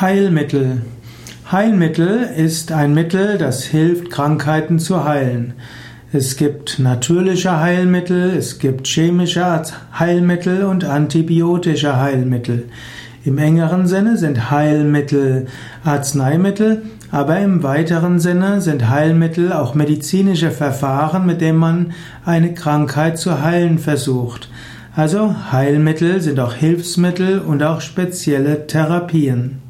Heilmittel. Heilmittel ist ein Mittel, das hilft, Krankheiten zu heilen. Es gibt natürliche Heilmittel, es gibt chemische Heilmittel und antibiotische Heilmittel. Im engeren Sinne sind Heilmittel Arzneimittel, aber im weiteren Sinne sind Heilmittel auch medizinische Verfahren, mit denen man eine Krankheit zu heilen versucht. Also Heilmittel sind auch Hilfsmittel und auch spezielle Therapien.